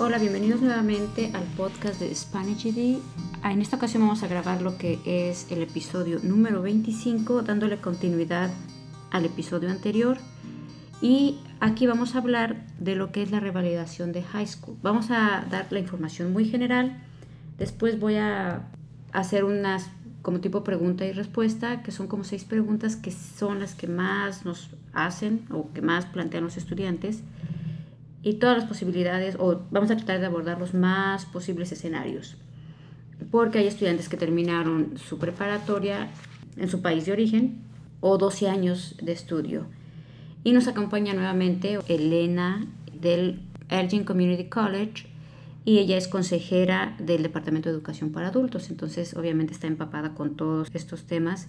Hola, bienvenidos nuevamente al podcast de Spanish GD. Ah, En esta ocasión vamos a grabar lo que es el episodio número 25, dándole continuidad al episodio anterior. Y aquí vamos a hablar de lo que es la revalidación de high school. Vamos a dar la información muy general. Después voy a hacer unas como tipo pregunta y respuesta, que son como seis preguntas que son las que más nos hacen o que más plantean los estudiantes y todas las posibilidades, o vamos a tratar de abordar los más posibles escenarios, porque hay estudiantes que terminaron su preparatoria en su país de origen o 12 años de estudio. Y nos acompaña nuevamente Elena del Elgin Community College y ella es consejera del Departamento de Educación para Adultos, entonces obviamente está empapada con todos estos temas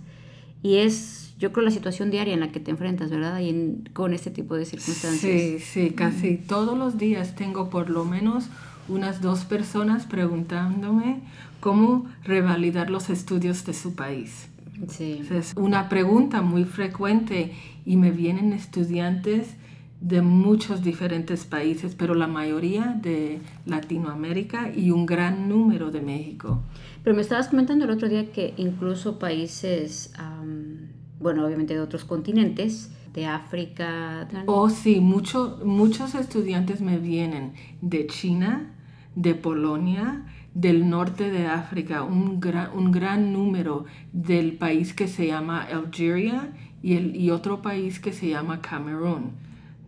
y es, yo creo, la situación diaria en la que te enfrentas, ¿verdad? Y en- con este tipo de circunstancias. Sí, sí, casi todos los días tengo por lo menos unas dos personas preguntándome cómo revalidar los estudios de su país. Sí. Es una pregunta muy frecuente y me vienen estudiantes de muchos diferentes países, pero la mayoría de Latinoamérica y un gran número de México. Pero me estabas comentando el otro día que incluso países, am, bueno, obviamente de otros continentes, de África, Oh, sí, mucho- muchos estudiantes me vienen de China, de Polonia, del norte de África, un gran, un gran número del país que se llama Algeria y, el, y otro país que se llama Camerún,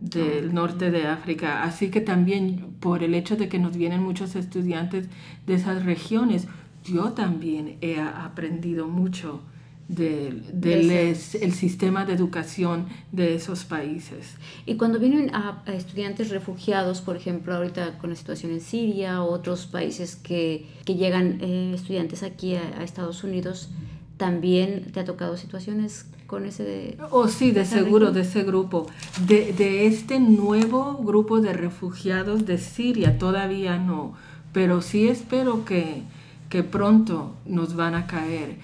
del norte de África. Así que también por el hecho de que nos vienen muchos estudiantes de esas regiones, yo también he aprendido mucho del, del De es- el sistema de educación de esos países. Y cuando vienen a, a estudiantes refugiados, por ejemplo, ahorita con la situación en Siria o otros países que, que llegan eh, estudiantes aquí a, a Estados Unidos, ¿también te ha tocado situaciones con ese de... Oh, sí, de seguro, región. de ese grupo. De, de este nuevo grupo de refugiados de Siria, todavía no, pero sí espero que, que pronto nos van a caer.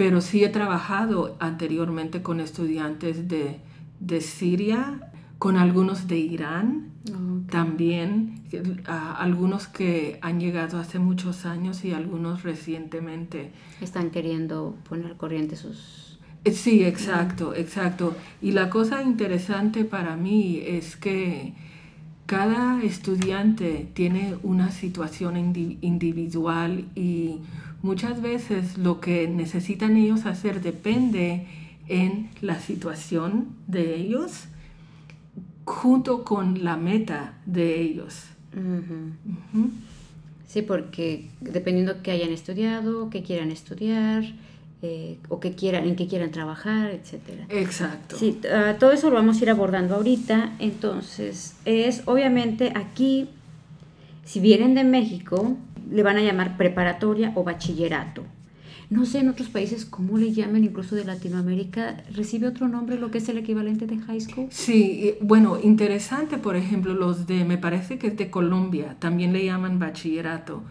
Pero sí he trabajado anteriormente con estudiantes de, de Siria, con algunos de Irán también, a- algunos que han llegado hace muchos años y algunos recientemente. Están queriendo poner corriente sus... Eh, Sí, exacto, exacto. Y la cosa interesante para mí es que cada estudiante tiene una situación indi- individual y muchas veces lo que necesitan ellos hacer depende en la situación de ellos junto con la meta de ellos. Sí, porque dependiendo que hayan estudiado, que quieran estudiar, eh, o que quieran, en qué quieran trabajar, etcétera. Exacto. Sí, ah, todo eso lo vamos a ir abordando ahorita. Entonces, es obviamente aquí, si vienen de México, le van a llamar preparatoria o bachillerato. No sé en otros países cómo le llaman, incluso de Latinoamérica, recibe otro nombre lo que es el equivalente de high school. Sí, bueno, interesante, por ejemplo, los de, me parece que es de Colombia, también le llaman bachillerato,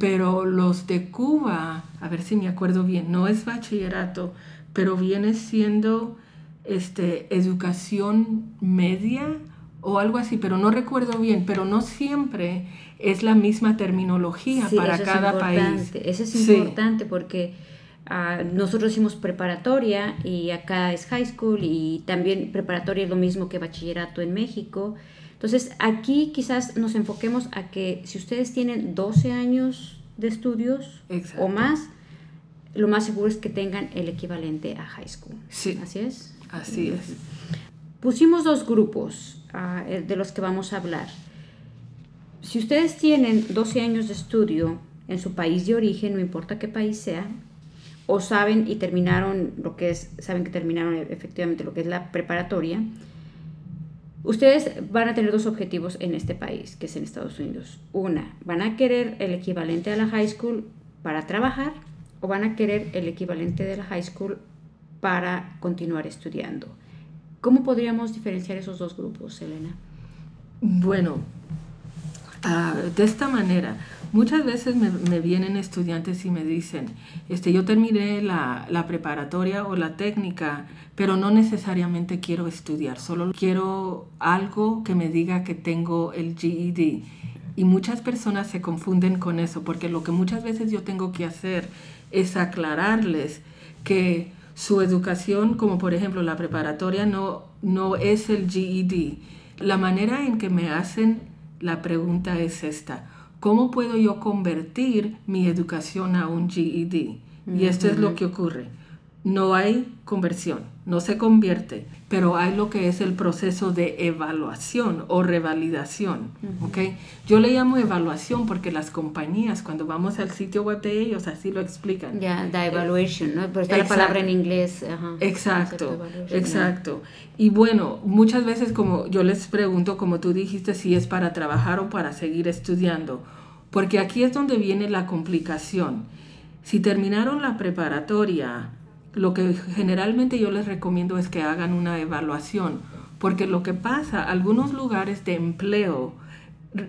pero los de Cuba, a ver si me acuerdo bien, no es bachillerato, pero viene siendo este, educación media o algo así, pero no recuerdo bien, pero no siempre es la misma terminología Sí, para eso es cada país. Eso es Sí. importante porque ah, nosotros hicimos preparatoria y acá es high school y también preparatoria es lo mismo que bachillerato en México. Entonces aquí quizás nos enfoquemos a que si ustedes tienen 12 años de estudios Exacto. o más, lo más seguro es que tengan el equivalente a high school. Sí. Así es. Así es. Pusimos dos grupos ah, eh, de los que vamos a hablar. Si ustedes tienen 12 años de estudio en su país de origen, no importa qué país sea, o saben y terminaron lo que es, saben que terminaron efectivamente lo que es la preparatoria, ustedes van a tener dos objetivos en este país, que es en Estados Unidos. Una, van a querer el equivalente a la high school para trabajar o van a querer el equivalente de la high school para continuar estudiando. ¿Cómo podríamos diferenciar esos dos grupos, Elena? Bueno, de esta manera, muchas veces me, me vienen estudiantes y me dicen, este, yo terminé la, la preparatoria o la técnica, pero no necesariamente quiero estudiar, solo quiero algo que me diga que tengo el GED. Y muchas personas se confunden con eso, porque lo que muchas veces yo tengo que hacer es aclararles que su educación, como por ejemplo la preparatoria, no, no es el GED. La manera en que me hacen la pregunta es esta. ¿Cómo puedo yo convertir mi educación a un GED? Y esto es lo que ocurre no hay conversión, no se convierte, pero hay lo que es el proceso de evaluación o revalidación. Yo le llamo evaluación porque las compañías, cuando vamos al sitio web de ellos, así lo explican. Ya, the evaluation, ¿no? Pero está la palabra en inglés. exacto, exacto. Y bueno, muchas veces como yo les pregunto, como tú dijiste, si es para trabajar o para seguir estudiando, porque aquí es donde viene la complicación. Si terminaron la preparatoria, lo que generalmente yo les recomiendo es que hagan una evaluación, porque lo que pasa, algunos lugares de empleo,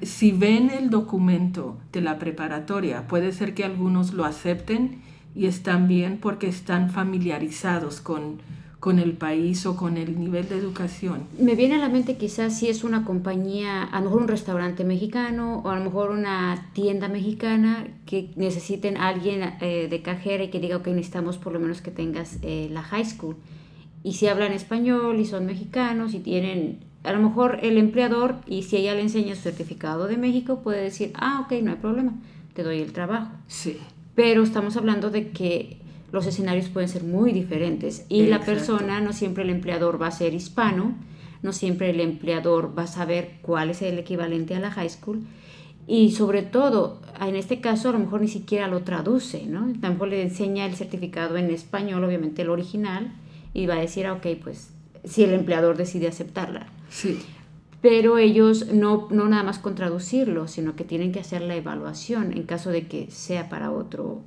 si ven el documento de la preparatoria, puede ser que algunos lo acepten y están bien porque están familiarizados con, con el país o con el nivel de educación. Me viene a la mente quizás si es una compañía, a lo mejor un restaurante mexicano o a lo mejor una tienda mexicana que necesiten alguien eh, de cajera y que diga, que necesitamos por lo menos que tengas eh, la high school. Y si hablan español y son mexicanos y tienen, a lo mejor el empleador, y si ella le enseña su certificado de México, puede decir, ah, ok, no hay problema, te doy el trabajo. Sí. Pero estamos hablando de que los escenarios pueden ser muy diferentes y la persona, no siempre el empleador va a ser hispano, no siempre el empleador va a saber cuál es el equivalente a la high school y sobre todo, en este caso a lo mejor ni siquiera lo traduce, ¿no? A lo mejor le enseña el certificado en español, obviamente el original, y va a decir, ah, ok, pues si el empleador decide aceptarla. Sí. Pero ellos no, no nada más con traducirlo, sino que tienen que hacer la evaluación en caso de que sea para otro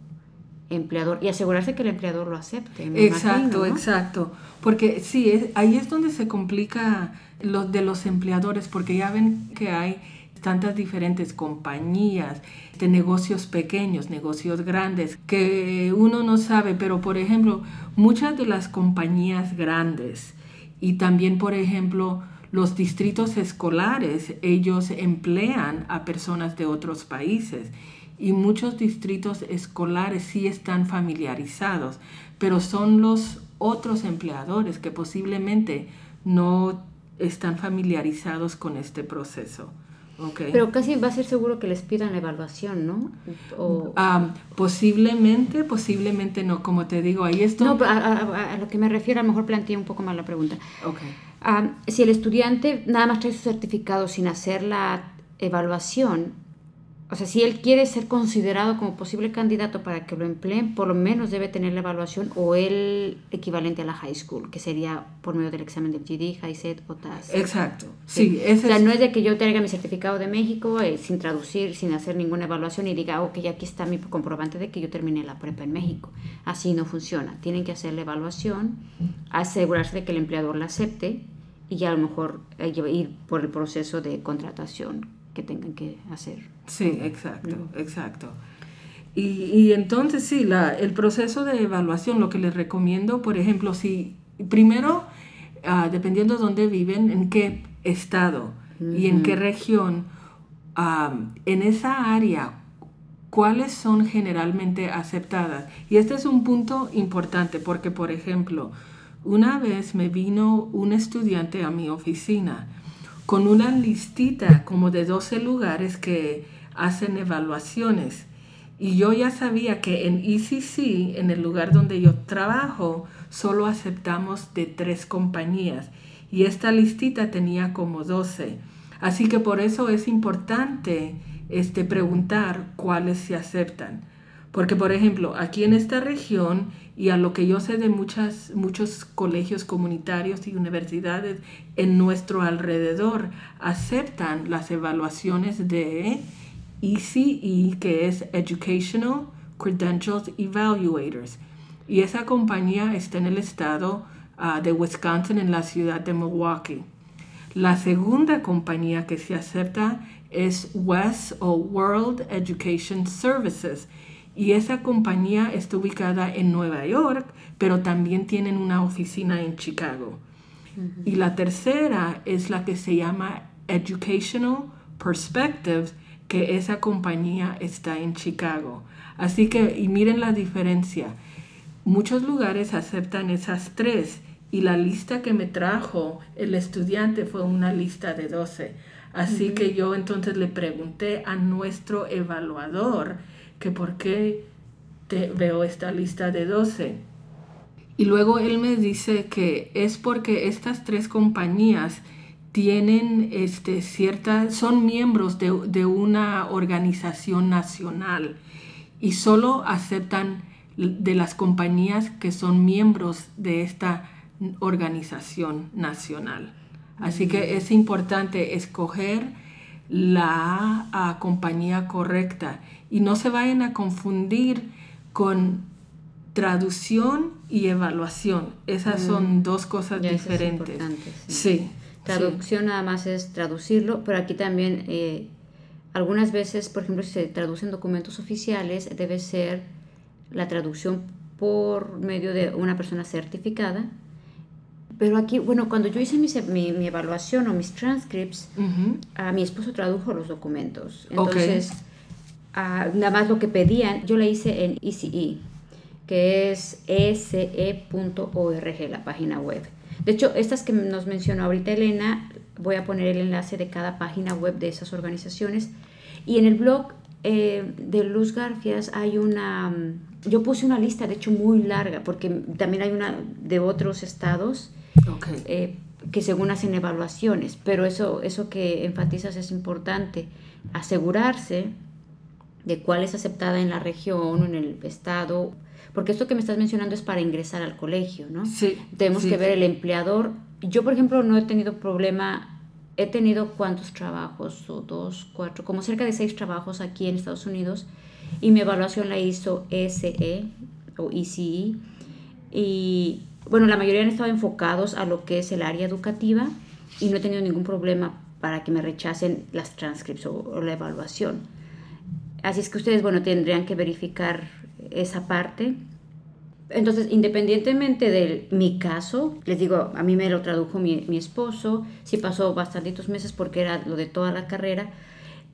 empleador y asegurarse que el empleador lo acepte. exacto, exacto. Porque sí, es, ahí es donde se complica lo de los empleadores, porque ya ven que hay tantas diferentes compañías de negocios pequeños, negocios grandes, que uno no sabe, pero por ejemplo, muchas de las compañías grandes y también, por ejemplo, los distritos escolares, ellos emplean a personas de otros países y muchos distritos escolares sí están familiarizados, pero son los otros empleadores que posiblemente no están familiarizados con este proceso. Okay. Pero casi va a ser seguro que les pidan la evaluación, ¿no? Ah, posiblemente, posiblemente no, como te digo, ahí está. No, a, lo que me refiero, a lo mejor planteé un poco mal la pregunta. Okay. Ah, si el estudiante nada más trae su certificado sin hacer la evaluación, o sea, si él quiere ser considerado como posible candidato para que lo empleen, por lo menos debe tener la evaluación o el equivalente a la high school, que sería por medio del examen del GD, HiSET o TAS. Exacto, sí. o sea, no es de que yo traiga mi certificado de México eh, sin traducir, sin hacer ninguna evaluación y diga, ok, aquí está mi comprobante de que yo terminé la prepa en México. Así no funciona. Tienen que hacer la evaluación, asegurarse de que el empleador la acepte y ya a lo mejor eh, ir por el proceso de contratación que tengan que hacer. Sí, exacto, exacto. Y, entonces sí, la, el proceso de evaluación, lo que les recomiendo, por ejemplo, si primero, ah, dependiendo de dónde viven, en qué estado y en qué región, ah, en esa área, cuáles son generalmente aceptadas. Y este es un punto importante porque, por ejemplo, una vez me vino un estudiante a mi oficina con una listita como de 12 lugares que hacen evaluaciones. Y yo ya sabía que en ECC, en el lugar donde yo trabajo, solo aceptamos de tres compañías. Y esta listita tenía como 12. Así que por eso es importante este, preguntar cuáles se aceptan. Porque, por ejemplo, aquí en esta región, y a lo que yo sé de muchas, muchos colegios comunitarios y universidades en nuestro alrededor, aceptan las evaluaciones de ECE, que es Educational Credentials Evaluators. Y esa compañía está en el estado ah, de Wisconsin, en la ciudad de Milwaukee. La segunda compañía que se acepta es WES o World Education Services y esa compañía está ubicada en Nueva York, pero también tienen una oficina en Chicago. Y la tercera es la que se llama Educational Perspectives, que esa compañía está en Chicago. Así que, y miren la diferencia, muchos lugares aceptan esas tres y la lista que me trajo el estudiante fue una lista de 12. Así que yo entonces le pregunté a nuestro evaluador que por qué te veo esta lista de 12. Y luego él me dice que es porque estas tres compañías tienen este, ciertas, son miembros de, de, una organización nacional y solo aceptan de las compañías que son miembros de esta organización nacional. Así que es importante escoger la compañía correcta y no se vayan a confundir con traducción y evaluación. Esas son dos cosas diferentes. sí. Traducción nada más es traducirlo, pero aquí también eh, algunas veces, por ejemplo, si se traducen documentos oficiales, debe ser la traducción por medio de una persona certificada. Pero aquí, bueno, cuando yo hice mi, mi, evaluación o mis transcripts, a mi esposo tradujo los documentos. Entonces, nada más lo que pedían, yo la hice en ECE, que es ece.org, la página web. De hecho, estas que nos mencionó ahorita Elena, voy a poner el enlace de cada página web de esas organizaciones. Y en el blog eh, de Luz Garfias hay una, mm, yo puse una lista, de hecho muy larga, porque también hay una de otros estados eh, que según hacen evaluaciones, pero eso, eso que enfatizas es importante, asegurarse de cuál es aceptada en la región o en el estado porque esto que me estás mencionando es para ingresar al colegio, ¿no? Sí. Tenemos que ver el empleador. Yo, por ejemplo, no he tenido problema, he tenido cuántos trabajos, o dos, cuatro, como cerca de seis trabajos aquí en Estados Unidos, y mi evaluación la hizo SE o ECE, y bueno, la mayoría han estado enfocados a lo que es el área educativa y no he tenido ningún problema para que me rechacen las transcripts o la evaluación. Así es que ustedes, bueno, tendrían que verificar esa parte. Entonces, independientemente de mi caso, les digo, a mí me lo tradujo mi, esposo, sí pasó bastantitos meses porque era lo de toda la carrera,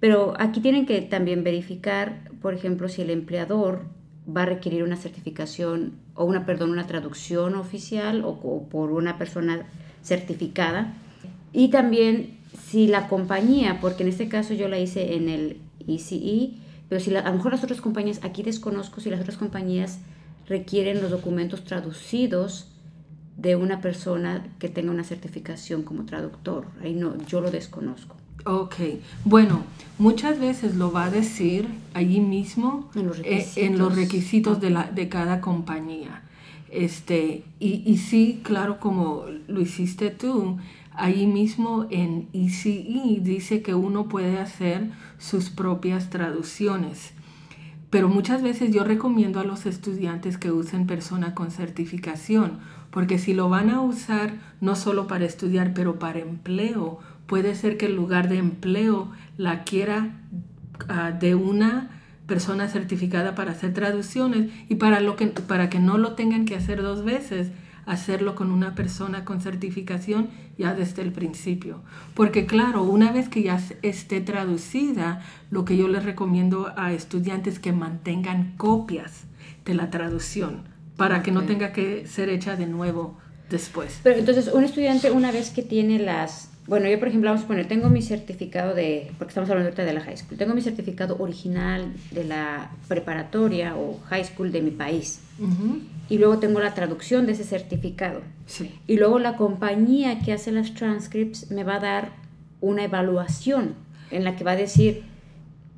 pero aquí tienen que también verificar, por ejemplo, si el empleador va a requerir una certificación o una, perdón, una traducción oficial o, por una persona certificada. Y también si la compañía, porque en este caso yo la hice en el ECE, pero si a lo mejor las otras compañías, aquí desconozco si las otras compañías requieren los documentos traducidos de una persona que tenga una certificación como traductor. Ahí no, yo lo desconozco. Ok, bueno, muchas veces lo va a decir allí mismo en los requisitos, eh, de, la, de cada compañía. Este, y, y sí, claro, como lo hiciste tú, Ahí mismo en ECE dice que uno puede hacer sus propias traducciones. Pero muchas veces yo recomiendo a los estudiantes que usen persona con certificación, porque si lo van a usar no solo para estudiar, pero para empleo, puede ser que el lugar de empleo la quiera ah, de una persona certificada para hacer traducciones y para, lo que, para que no lo tengan que hacer dos veces, hacerlo con una persona con certificación ya desde el principio. Porque claro, una vez que ya esté traducida, lo que yo les recomiendo a estudiantes que mantengan copias de la traducción para que no tenga que ser hecha de nuevo después. Pero entonces, un estudiante una vez que tiene las bueno, yo por ejemplo, vamos a poner, tengo mi certificado de, porque estamos hablando ahorita de la high school, tengo mi certificado original de la preparatoria o high school de mi país. Y luego tengo la traducción de ese certificado. Y luego la compañía que hace las transcripts me va a dar una evaluación en la que va a decir,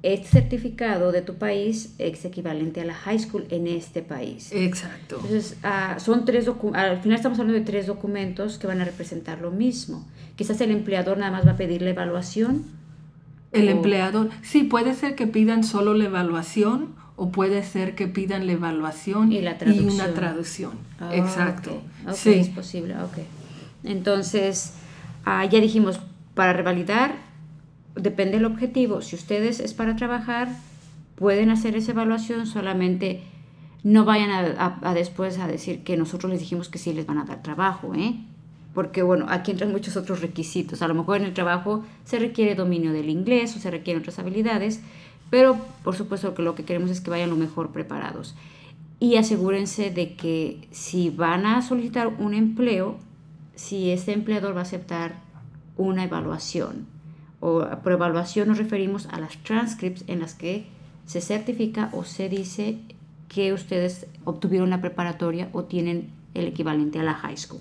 este certificado de tu país es equivalente a la high school en este país. Exacto. Entonces, ah, son tres al final estamos hablando de tres documentos que van a representar lo mismo. Quizás el empleador nada más va a pedir la evaluación. El empleador, sí, puede ser que pidan solo la evaluación o puede ser que pidan la evaluación y, la una traducción. Ah, Exacto. sí. es posible, ok. Entonces, ah, ya dijimos, para revalidar depende del objetivo. Si ustedes es para trabajar, pueden hacer esa evaluación, solamente no vayan a, después a decir que nosotros les dijimos que sí les van a dar trabajo, ¿eh? Porque bueno, aquí entran muchos otros requisitos. A lo mejor en el trabajo se requiere dominio del inglés o se requieren otras habilidades, pero por supuesto que lo que queremos es que vayan lo mejor preparados. Y asegúrense de que si van a solicitar un empleo, si este empleador va a aceptar una evaluación. O por evaluación nos referimos a las transcripts en las que se certifica o se dice que ustedes obtuvieron la preparatoria o tienen el equivalente a la high school.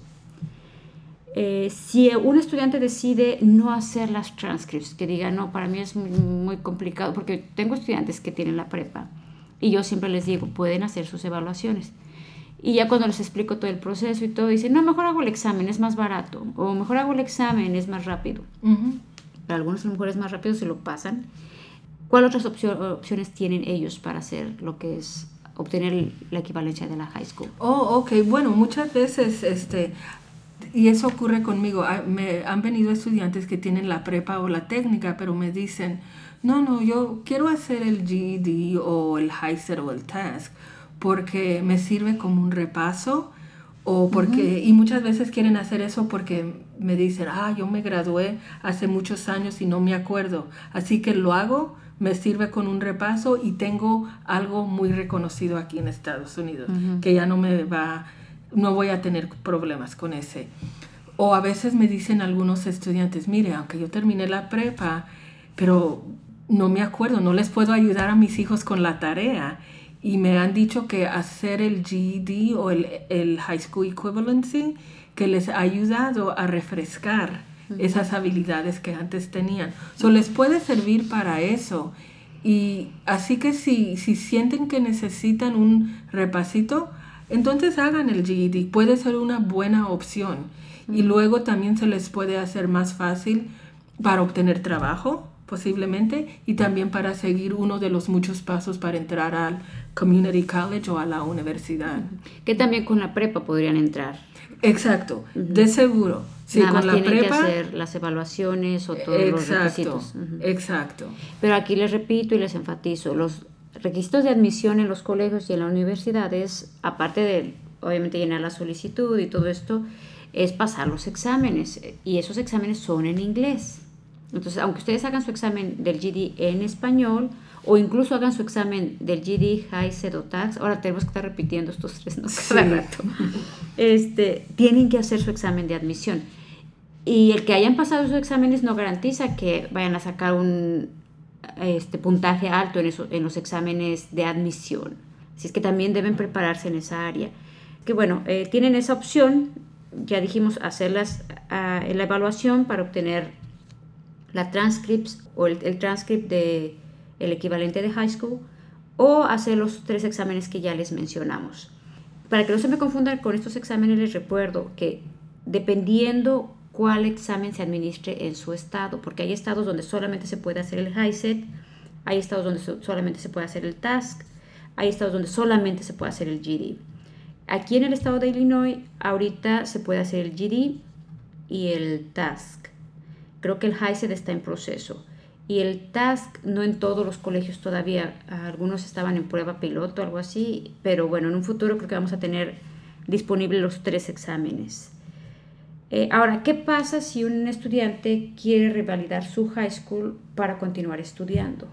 Eh, si un estudiante decide no hacer las transcripts, que diga, no, para mí es muy, complicado, porque tengo estudiantes que tienen la prepa y yo siempre les digo, pueden hacer sus evaluaciones. Y ya cuando les explico todo el proceso y todo, dicen, no, mejor hago el examen, es más barato, o mejor hago el examen, es más rápido. Para algunos a lo mejor es más rápido si lo pasan. ¿Cuáles otras opciones tienen ellos para hacer lo que es obtener la equivalencia de la high school? Oh, ok. Bueno, muchas veces este, y eso ocurre conmigo. Ah, me han venido estudiantes que tienen la prepa o la técnica, pero me dicen, no, no, yo quiero hacer el GED o el HiSET o el TASK porque me sirve como un repaso o porque, y muchas veces quieren hacer eso porque me dicen, ah, yo me gradué hace muchos años y no me acuerdo, así que lo hago, me sirve con un repaso y tengo algo muy reconocido aquí en Estados Unidos, que ya no me va no voy a tener problemas con ese. O a veces me dicen algunos estudiantes, mire, aunque yo terminé la prepa, pero no me acuerdo, no les puedo ayudar a mis hijos con la tarea. Y me han dicho que hacer el GED o el, el High School Equivalency, que les ha ayudado a refrescar esas habilidades que antes tenían. So, les puede servir para eso. Y así que si, si sienten que necesitan un repasito, entonces hagan el GED, puede ser una buena opción. Y luego también se les puede hacer más fácil para obtener trabajo, posiblemente, y también para seguir uno de los muchos pasos para entrar al community college o a la universidad. Que también con la prepa podrían entrar. Exacto, de seguro. Sí, Nada con más la prepa, que hacer las evaluaciones o todos los requisitos. Exacto. Pero aquí les repito y les enfatizo, los requisitos de admisión en los colegios y en las universidades, aparte de obviamente llenar la solicitud y todo esto, es pasar los exámenes y esos exámenes son en inglés. Entonces, aunque ustedes hagan su examen del GD en español o incluso hagan su examen del GD, High, o Tax, ahora tenemos que estar repitiendo estos tres ¿no? cada rato, este, tienen que hacer su examen de admisión. Y el que hayan pasado sus exámenes no garantiza que vayan a sacar un este puntaje alto en, eso, en los exámenes de admisión. Así es que también deben prepararse en esa área. Que bueno, eh, tienen esa opción, ya dijimos, hacerlas en la evaluación para obtener la transcripts o el, el transcript de equivalente de high school o hacer los tres exámenes que ya les mencionamos. Para que no se me confundan con estos exámenes, les recuerdo que dependiendo cuál examen se administre en su estado, porque hay estados donde solamente se puede hacer el HiSET, hay estados donde solamente se puede hacer el TASC, hay estados donde solamente se puede hacer el GD. Aquí en el estado de Illinois, ahorita se puede hacer el GD y el TASC. Creo que el HiSET está en proceso. Y el TASC no en todos los colegios todavía, algunos estaban en prueba piloto, algo así, pero bueno, en un futuro creo que vamos a tener disponibles los tres exámenes. Eh, ahora, ¿qué pasa si un estudiante quiere revalidar su high school para continuar estudiando?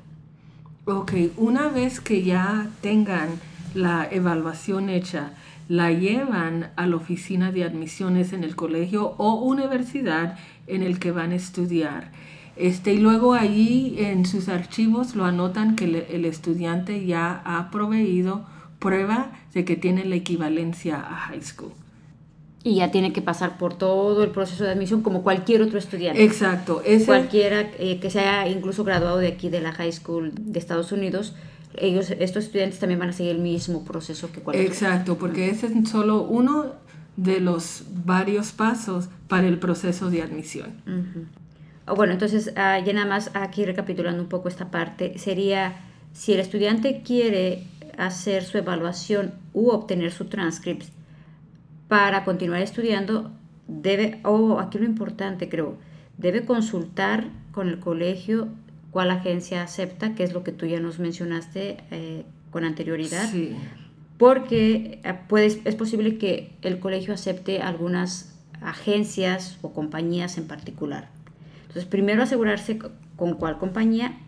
Ok, una vez que ya tengan la evaluación hecha, la llevan a la oficina de admisiones en el colegio o universidad en el que van a estudiar. Este, y luego allí en sus archivos lo anotan que el estudiante ya ha proveído prueba de que tiene la equivalencia a high school y ya tiene que pasar por todo el proceso de admisión como cualquier otro estudiante. Exacto. Cualquiera eh, que se haya incluso graduado de aquí de la high school de Estados Unidos, ellos, estos estudiantes también van a seguir el mismo proceso que cualquier Exacto, porque ese es solo uno de los varios pasos para el proceso de admisión. Bueno, entonces ah, ya nada más aquí recapitulando un poco esta parte, sería si el estudiante quiere hacer su evaluación u obtener su transcript para continuar estudiando, debe, o oh, aquí lo importante creo, debe consultar con el colegio cuál agencia acepta, que es lo que tú ya nos mencionaste eh, con anterioridad. Porque eh, puede, es posible que el colegio acepte algunas agencias o compañías en particular. Entonces, primero asegurarse con cuál compañía,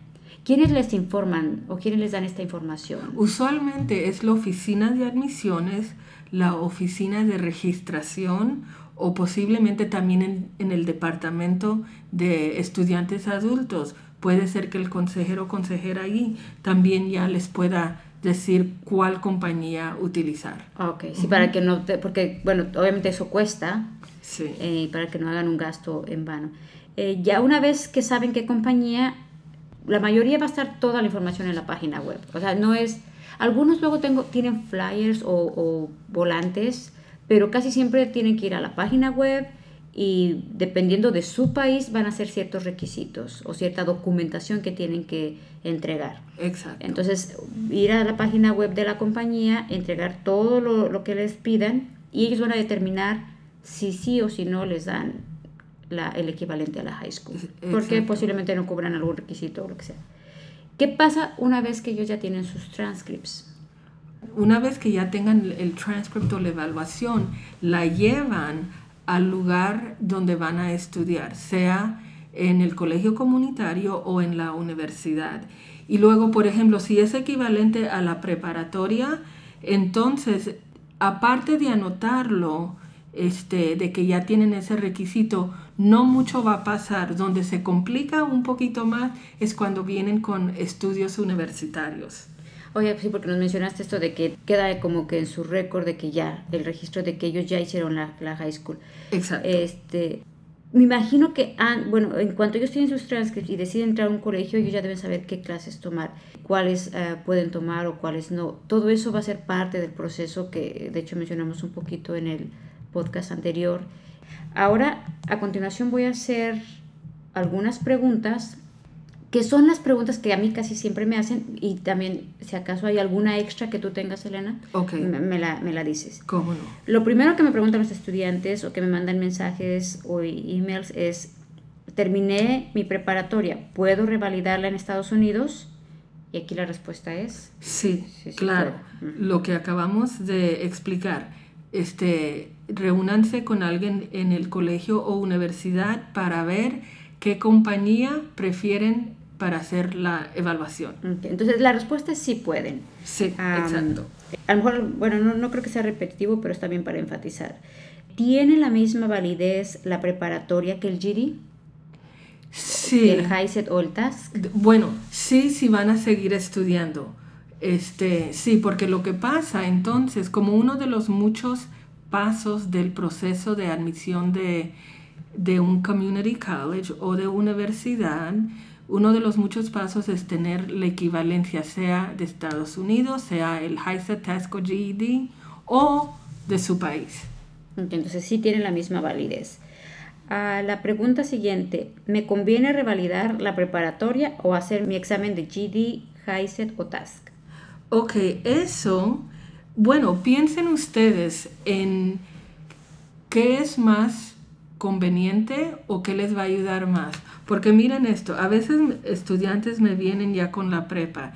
quiénes les informan o quiénes les dan esta información. Usualmente es la oficina de admisiones, la oficina de registración o posiblemente también en, en el departamento de estudiantes adultos. Puede ser que el consejero o consejera ahí también ya les pueda decir cuál compañía utilizar. Ok, sí, para que no, porque bueno, obviamente eso cuesta, Sí. eh, para que no hagan un gasto en vano. Eh, ya una vez que saben qué compañía, la mayoría va a estar toda la información en la página web. O sea, no es, algunos luego tengo, tienen flyers o, o volantes, pero casi siempre tienen que ir a la página web y dependiendo de su país van a hacer ciertos requisitos o cierta documentación que tienen que entregar. Exacto. Entonces, ir a la página web de la compañía, entregar todo lo, lo que les pidan y ellos van a determinar si sí o si no les dan la- el equivalente a la high school. Porque posiblemente no cubran algún requisito o lo que sea. ¿Qué pasa una vez que ellos ya tienen sus transcripts? Una vez que ya tengan el transcript o la evaluación, la llevan al lugar donde van a estudiar, sea en el colegio comunitario o en la universidad. Y luego, por ejemplo, si es equivalente a la preparatoria, entonces, aparte de anotarlo, este, de que ya tienen ese requisito, no mucho va a pasar. Donde se complica un poquito más es cuando vienen con estudios universitarios. Oye, sí, porque nos mencionaste esto de que queda como que en su récord de que ya, el registro de que ellos ya hicieron la, la high school. Exacto. Este, me imagino que, an- bueno, en cuanto ellos tienen sus transcripts y deciden entrar a un colegio, ellos ya deben saber qué clases tomar, cuáles eh, pueden tomar o cuáles no. Todo eso va a ser parte del proceso que, de hecho, mencionamos un poquito en el podcast anterior. Ahora, a continuación, voy a hacer algunas preguntas que son las preguntas que a mí casi siempre me hacen y también, si acaso hay alguna extra que tú tengas, Elena, me, me la, me la dices. ¿Cómo no? Lo primero que me preguntan los estudiantes o que me mandan mensajes o emails es, terminé mi preparatoria, ¿puedo revalidarla en Estados Unidos? Y aquí la respuesta es, Sí, Sí, sí, claro. claro. Lo que acabamos de explicar. Este, reúnanse con alguien en el colegio o universidad para ver qué compañía prefieren para hacer la evaluación. entonces la respuesta es sí pueden. Sí, exacto. A lo mejor, bueno, no, no creo que sea repetitivo, pero está bien para enfatizar. ¿Tiene la misma validez la preparatoria que el GD, Sí. el HiSET o el TASC? Bueno, sí, sí van a seguir estudiando. Este, sí, porque lo que pasa entonces, como uno de los muchos pasos del proceso de admisión de, de un community college o de universidad, uno de los muchos pasos es tener la equivalencia, sea de Estados Unidos, sea el HiSET, TASC o GED, o de su país. Entonces sí tiene la misma validez. Ah, la pregunta siguiente, ¿me conviene revalidar la preparatoria o hacer mi examen de GD, HiSET o TASC? Ok, eso, bueno, piensen ustedes en qué es más conveniente o qué les va a ayudar más. Porque miren esto, a veces estudiantes me vienen ya con la prepa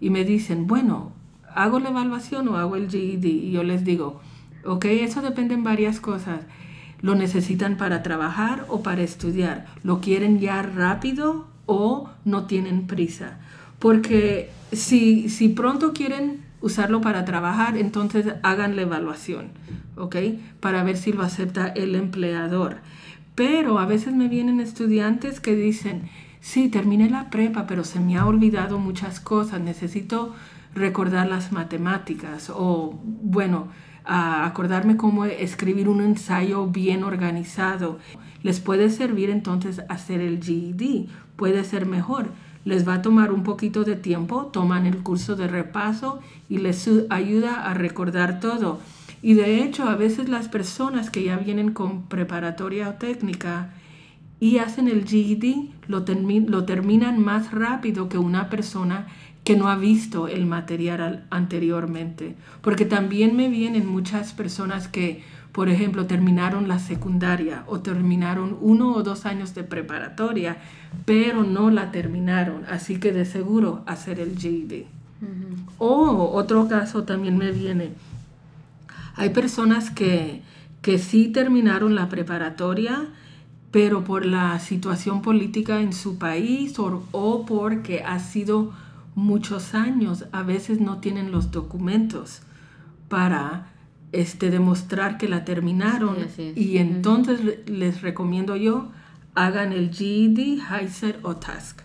y me dicen, bueno, ¿hago la evaluación o hago el GED? Y yo les digo, ok, eso depende en varias cosas. ¿Lo necesitan para trabajar o para estudiar? ¿Lo quieren ya rápido o no tienen prisa? Porque si, si pronto quieren usarlo para trabajar, entonces hagan la evaluación, ¿ok? Para ver si lo acepta el empleador. Pero a veces me vienen estudiantes que dicen, sí, terminé la prepa, pero se me ha olvidado muchas cosas, necesito recordar las matemáticas o, bueno, a acordarme cómo escribir un ensayo bien organizado. Les puede servir entonces hacer el GED, puede ser mejor. Les va a tomar un poquito de tiempo, toman el curso de repaso y les ayuda a recordar todo. Y de hecho, a veces las personas que ya vienen con preparatoria o técnica y hacen el GED lo, lo terminan más rápido que una persona que no ha visto el material al- anteriormente. Porque también me vienen muchas personas que, por ejemplo, terminaron la secundaria o terminaron uno o dos años de preparatoria, pero no la terminaron. Así que de seguro hacer el GED. O otro caso también me viene. Hay personas que, que sí terminaron la preparatoria, pero por la situación política en su país o, o porque ha sido muchos años, a veces no tienen los documentos para este, demostrar que la terminaron. y entonces les recomiendo yo, hagan el GED, HiSET o TASC.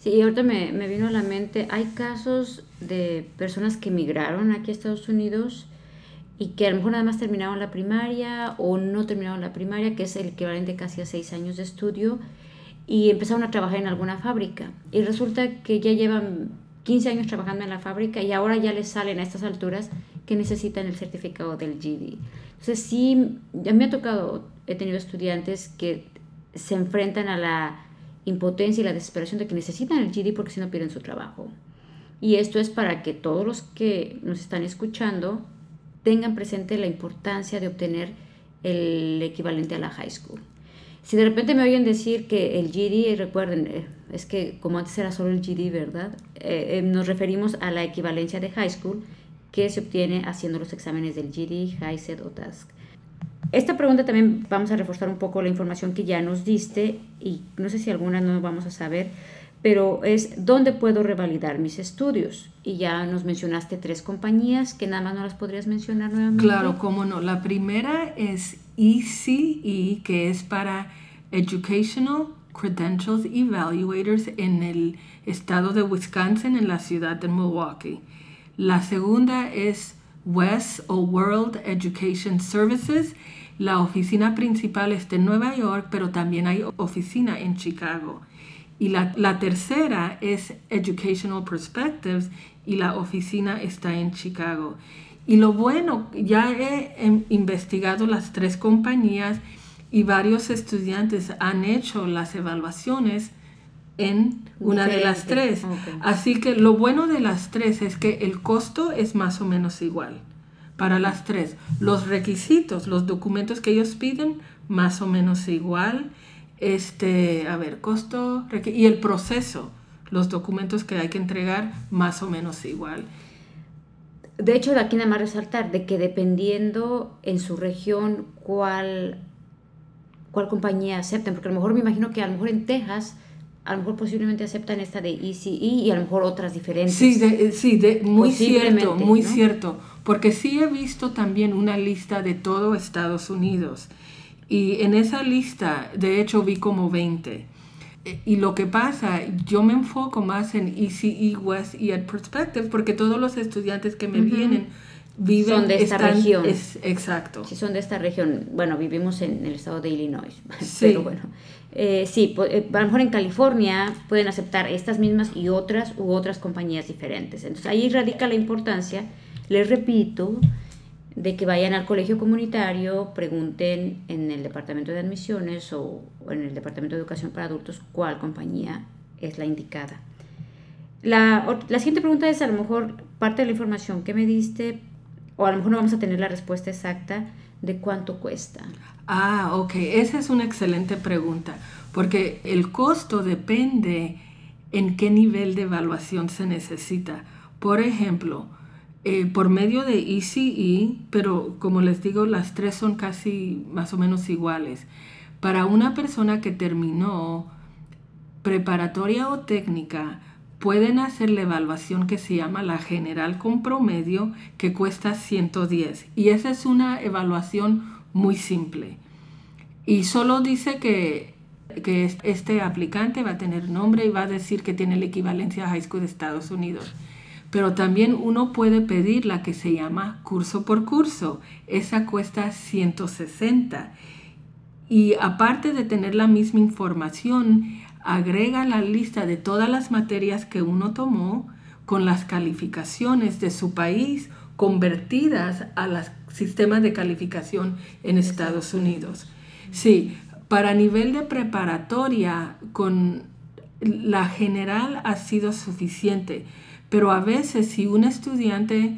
Sí, y ahorita me, me, vino a la mente, hay casos de personas que emigraron aquí a Estados Unidos y que a lo mejor nada más terminaron la primaria o no terminaron la primaria, que es el equivalente casi a seis años de estudio, y empezaron a trabajar en alguna fábrica. Y resulta que ya llevan 15 años trabajando en la fábrica y ahora ya les salen a estas alturas que necesitan el certificado del GD. Entonces sí, ya me ha tocado, he tenido estudiantes que se enfrentan a la impotencia y la desesperación de que necesitan el GD porque si no pierden su trabajo. Y esto es para que todos los que nos están escuchando tengan presente la importancia de obtener el equivalente a la high school. Si de repente me oyen decir que el GD, recuerden, eh, es que como antes era solo el GD, ¿verdad? Eh, eh, nos referimos a la equivalencia de high school que se obtiene haciendo los exámenes del GD, HiSET o TASC. Esta pregunta también vamos a reforzar un poco la información que ya nos diste y no sé si alguna no vamos a saber, pero es dónde puedo revalidar mis estudios. Y ya nos mencionaste tres compañías que nada más no las podrías mencionar nuevamente. Claro, cómo no. La primera es ECE, que es para Educational Credentials Evaluators en el estado de Wisconsin, en la ciudad de Milwaukee. La segunda es West o World Education Services. La oficina principal está en Nueva York, pero también hay oficina en Chicago. Y la, la, tercera es Educational Perspectives y la oficina está en Chicago. Y lo bueno, ya he investigado las tres compañías y varios estudiantes han hecho las evaluaciones en una de las tres. Así que lo bueno de las tres es que el costo es más o menos igual para las tres. Los requisitos, los documentos que ellos piden, más o menos igual. Este, a ver, costo y el proceso, los documentos que hay que entregar, más o menos igual. De hecho, de aquí nada más resaltar de que dependiendo en su región cuál, cuál compañía acepten, porque a lo mejor me imagino que a lo mejor en Texas a lo mejor posiblemente aceptan esta de ECE y a lo mejor otras diferentes. Sí, de, sí de, muy cierto, muy cierto, porque sí he visto también una lista de todo Estados Unidos y en esa lista, de hecho, vi como 20. E, y lo que pasa, yo me enfoco más en ECE West y Ed Perspective porque todos los estudiantes que me vienen viven son de esta región. exacto. Sí, son de esta región. Bueno, vivimos en el estado de Illinois, sí. pero bueno. Eh, sí, eh, a lo mejor en California pueden aceptar estas mismas y otras u otras compañías diferentes. Entonces ahí radica la importancia, les repito, de que vayan al colegio comunitario, pregunten en el departamento de admisiones o, en el departamento de educación para adultos cuál compañía es la indicada. La, la siguiente pregunta es a lo mejor parte de la información que me diste, o a lo mejor no vamos a tener la respuesta exacta de cuánto cuesta. Ah, ok, esa es una excelente pregunta, porque el costo depende en qué nivel de evaluación se necesita. Por ejemplo, eh, por medio de ECE, pero como les digo, las tres son casi más o menos iguales. Para una persona que terminó preparatoria o técnica, pueden hacer la evaluación que se llama la general con promedio, que cuesta 110. Y esa es una evaluación muy simple. Y solo dice que, que este aplicante va a tener nombre y va a decir que tiene la equivalencia a High School de Estados Unidos. Pero también uno puede pedir la que se llama curso por curso. Esa cuesta 160. Y aparte de tener la misma información, agrega la lista de todas las materias que uno tomó con las calificaciones de su país convertidas a los sistemas de calificación en Estados Unidos. Sí, para nivel de preparatoria, con la general ha sido suficiente, pero a veces si un estudiante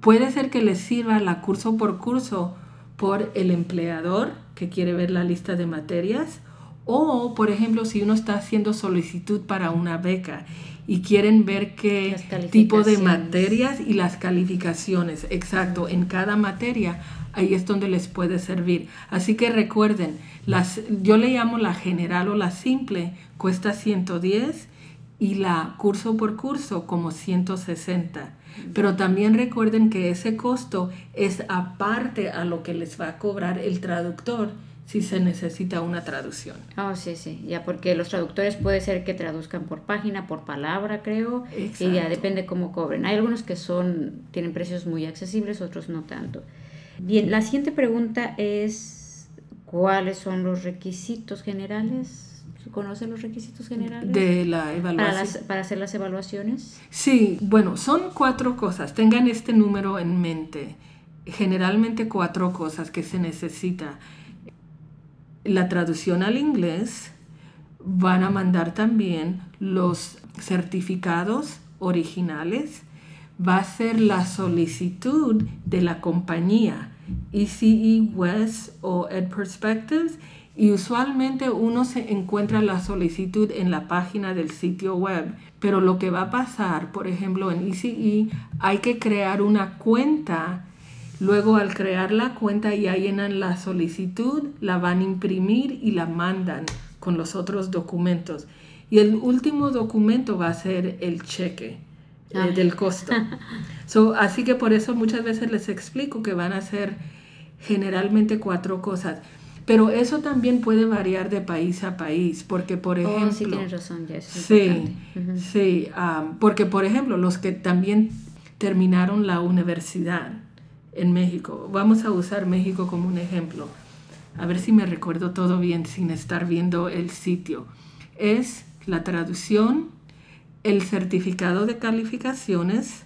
puede ser que le sirva la curso por curso por el empleador que quiere ver la lista de materias, o, por ejemplo, si uno está haciendo solicitud para una beca y quieren ver qué tipo de materias y las calificaciones, exacto, en cada materia, ahí es donde les puede servir. Así que recuerden, las, yo le llamo la general o la simple, cuesta 110 y la curso por curso como 160. Pero también recuerden que ese costo es aparte a lo que les va a cobrar el traductor si se necesita una traducción. Oh, sí, sí, ya porque los traductores puede ser que traduzcan por página, por palabra, creo, y ya depende cómo cobren. Hay algunos que son tienen precios muy accesibles, otros no tanto. Bien, la siguiente pregunta es ¿cuáles son los requisitos generales? ¿Conoce los requisitos generales? De la evaluación. Para, hacer las evaluaciones. Sí, bueno, son cuatro cosas. Tengan este número en mente. Generalmente cuatro cosas que se necesita. La traducción al inglés. Van a mandar también los certificados originales. Va a ser la solicitud de la compañía ECE West o Ed Perspectives y usualmente uno se encuentra la solicitud en la página del sitio web, pero lo que va a pasar, por ejemplo, en ECE hay que crear una cuenta, luego al crear la cuenta ya llenan la solicitud, la van a imprimir y la mandan con los otros documentos. Y el último documento va a ser el cheque eh, del costo. así que por eso muchas veces les explico que van a ser generalmente cuatro cosas. Pero eso también puede variar de país a país, porque por ejemplo... Oh, sí, tienes razón, ya Sí, sí, porque por ejemplo, los que también terminaron la universidad en México, vamos a usar México como un ejemplo, a ver si me recuerdo todo bien sin estar viendo el sitio, es la traducción, el certificado de calificaciones,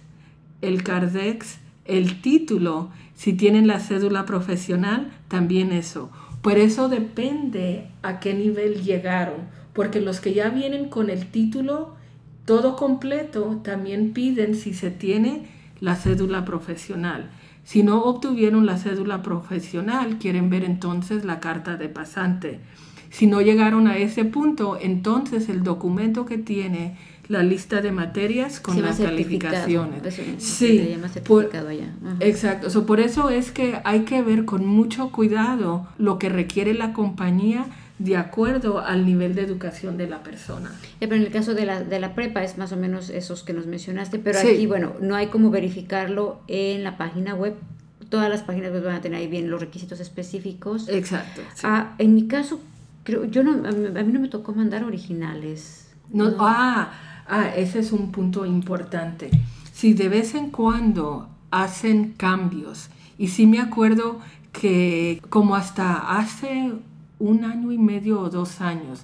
el CARDEX, el título, si tienen la cédula profesional, también eso. Por eso depende a qué nivel llegaron, porque los que ya vienen con el título todo completo también piden si se tiene la cédula profesional. Si no obtuvieron la cédula profesional, quieren ver entonces la carta de pasante. Si no llegaron a ese punto, entonces el documento que tiene la lista de materias con las calificaciones. sí, por, allá. exacto. por eso es que hay que ver con mucho cuidado lo que requiere la compañía de acuerdo al nivel de educación de la persona. pero en el caso de la, de la prepa es más o menos esos que nos mencionaste, pero aquí, bueno, no hay como verificarlo en la página web. Todas las páginas web van a tener ahí bien los requisitos específicos. Exacto. Ah, en mi caso, creo, yo no, a mí, no me tocó mandar originales. no. Ah, Ah, ese es un punto importante. Si de vez en cuando hacen cambios, y sí me acuerdo que como hasta hace un año y medio o dos años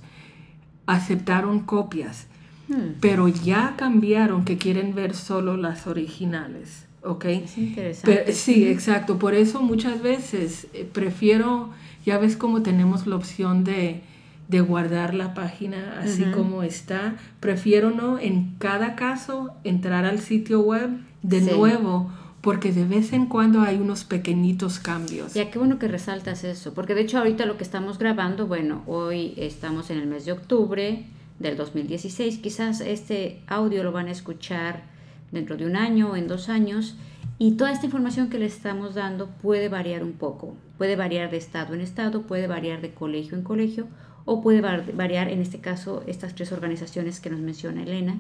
aceptaron copias, hmm. pero ya cambiaron que quieren ver solo las originales. ¿ok? Es interesante. sí, exacto. Por eso muchas veces eh, prefiero, ya ves como tenemos la opción de de guardar la página así como está. Prefiero no en cada caso entrar al sitio web de nuevo porque de vez en cuando hay unos pequeñitos cambios. Ya qué bueno que resaltas eso, porque de hecho ahorita lo que estamos grabando, bueno, hoy estamos en el mes de octubre del 2016, quizás este audio lo van a escuchar dentro de un año o en dos años y toda esta información que le estamos dando puede variar un poco, puede variar de estado en estado, puede variar de colegio en colegio o puede variar en este caso estas tres organizaciones que nos menciona Elena.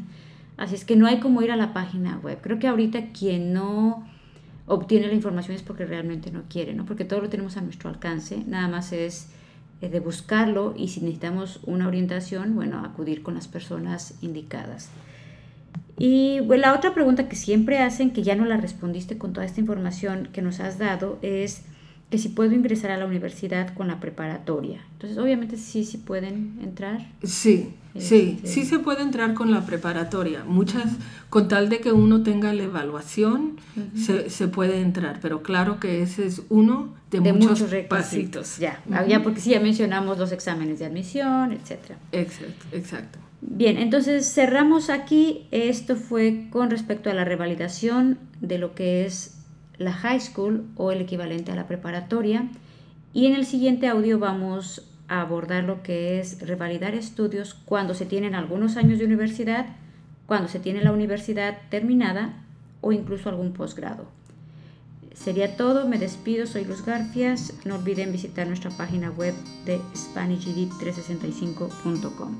Así es que no hay como ir a la página web. Creo que ahorita quien no obtiene la información es porque realmente no quiere, ¿no? Porque todo lo tenemos a nuestro alcance, nada más es eh, de buscarlo y si necesitamos una orientación, bueno, acudir con las personas indicadas. Y bueno, la otra pregunta que siempre hacen, que ya no la respondiste con toda esta información que nos has dado, es que si puedo ingresar a la universidad con la preparatoria. Entonces, obviamente sí, sí pueden entrar. Sí, sí, este, sí se puede entrar con la preparatoria. Muchas, con tal de que uno tenga la evaluación, se, puede entrar. Pero claro que ese es uno de, muchos, pasitos. Ya, ya, porque sí, ya mencionamos los exámenes de admisión, etc. Exacto, exacto. Bien, entonces cerramos aquí. Esto fue con respecto a la revalidación de lo que es la high school o el equivalente a la preparatoria. Y en el siguiente audio vamos a abordar lo que es revalidar estudios cuando se tienen algunos años de universidad, cuando se tiene la universidad terminada o incluso algún posgrado. Sería todo, me despido, soy Luz Garfias, no olviden visitar nuestra página web de SpanishEdit365.com.